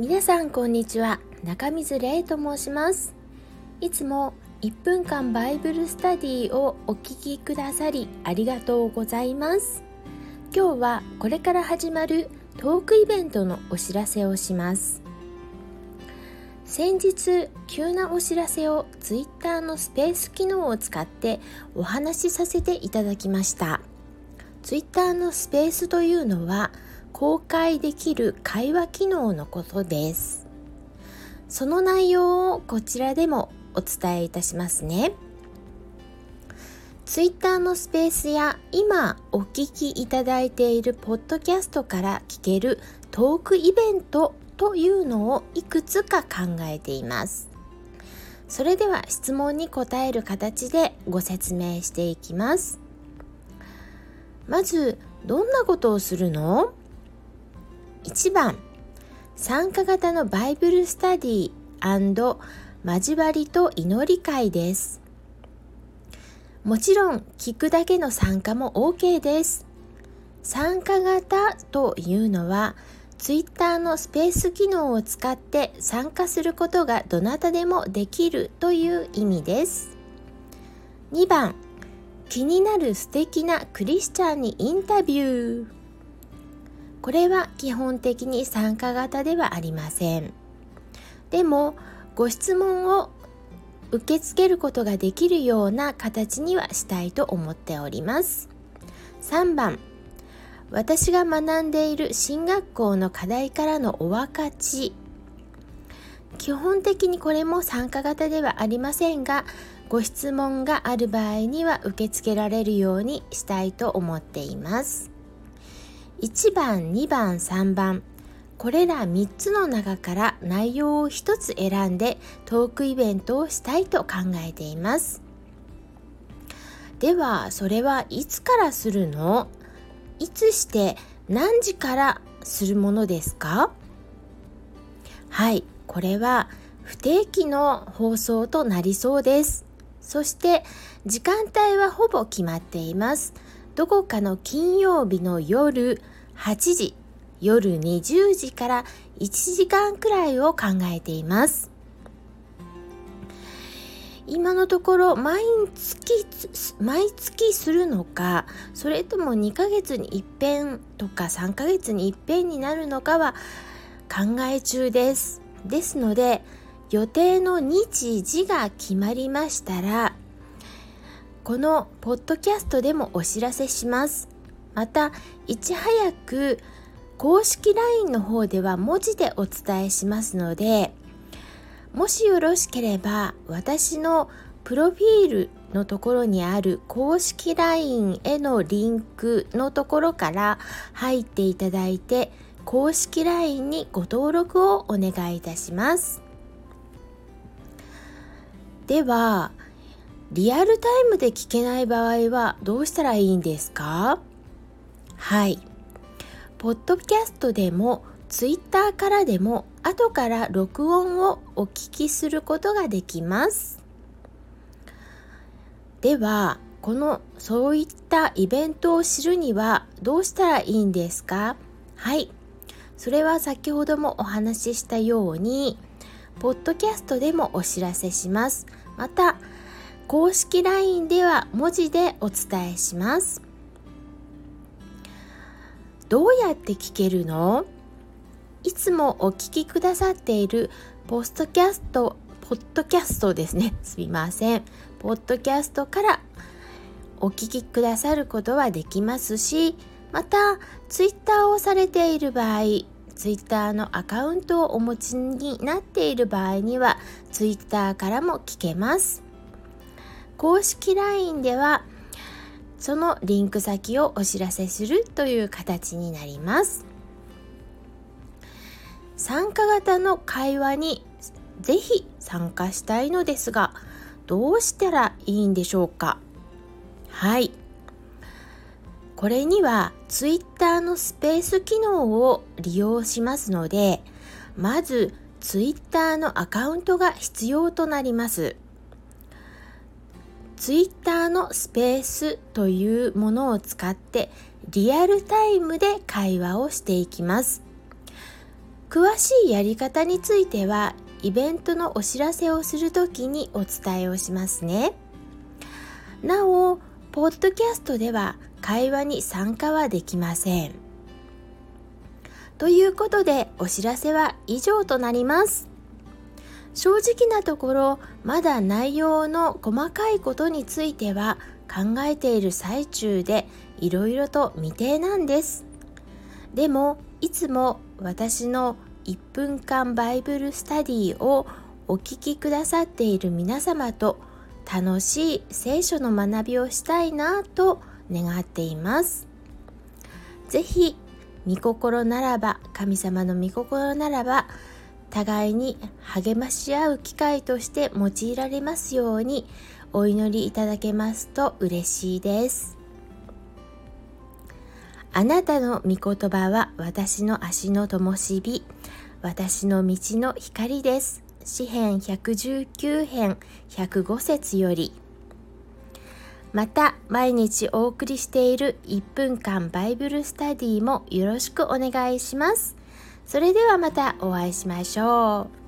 皆さんこんにちは。中水玲と申します。いつも1分間バイブルスタディをお聞きくださりありがとうございます。今日はこれから始まるトークイベントのお知らせをします。先日急なお知らせを Twitter のスペース機能を使ってお話しさせていただきました。Twitter のスペースというのは公開できる会話機能のことです。その内容をこちらでもお伝えいたしますね。Twitter のスペースや今お聞きいただいているポッドキャストから聞けるトークイベントというのをいくつか考えています。それでは質問に答える形でご説明していきます。まずどんなことをするの？1番参加型のバイブルスタディ交わりと祈り会です。もちろん聞くだけの参加も OK です。参加型というのは Twitter のスペース機能を使って参加することがどなたでもできるという意味です。2番気になる素敵なクリスチャンにインタビュー。これは基本的に参加型ではありません。でもご質問を受け付けることができるような形にはしたいと思っております。3番私が学んでいる進学校の課題からのお分かち。基本的にこれも参加型ではありませんがご質問がある場合には受け付けられるようにしたいと思っています。1番2番3番これら3つの中から内容を1つ選んでトークイベントをしたいと考えています。ではそれはいつからするの？いつして何時からするものですか？はいこれは不定期の放送となりそうです。そして時間帯はほぼ決まっています。どこかの金曜日の夜8時夜20時から1時間くらいを考えています。今のところ毎月毎月するのかそれとも2ヶ月に一遍とか3ヶ月に一遍になるのかは考え中です。ですので予定の日時が決まりましたらこのポッドキャストでもお知らせします。またいち早く公式 LINE の方では文字でお伝えしますのでもしよろしければ私のプロフィールのところにある公式 LINE へのリンクのところから入っていただいて公式 LINE にご登録をお願いいたします。ではリアルタイムで聞けない場合はどうしたらいいんですか？はい。ポッドキャストでもツイッターからでも後から録音をお聞きすることができます。ではこのそういったイベントを知るにはどうしたらいいんですか？はい。それは先ほどもお話ししたようにポッドキャストでもお知らせします。また公式 LINE では文字でお伝えします。どうやって聞けるの？いつもお聞きくださっているポストキャストポッドキャストですね。すみません。ポッドキャストからお聞きくださることはできますしまたツイッターをされている場合ツイッターのアカウントをお持ちになっている場合にはツイッターからも聞けます。公式 LINE ではそのリンク先をお知らせするという形になります。参加型の会話にぜひ参加したいのですがどうしたらいいんでしょうか？はい。これには Twitter のスペース機能を利用しますのでまず Twitter のアカウントが必要となります。Twitter のスペースというものを使ってリアルタイムで会話をしていきます。詳しいやり方についてはイベントのお知らせをするときにお伝えをしますね。なおポッドキャストでは会話に参加はできません。ということでお知らせは以上となります。正直なところまだ内容の細かいことについては考えている最中でいろいろと未定なんです。でもいつも私の1分間バイブルスタディをお聞きくださっている皆様と楽しい聖書の学びをしたいなと願っています。是非御心ならば神様の御心ならば互いに励まし合う機会として用いられますようにお祈りいただけますと嬉しいです。あなたの御言葉は私の足の灯火私の道の光です。詩編119編105節より。また毎日お送りしている1分間バイブルスタディもよろしくお願いします。それではまたお会いしましょう。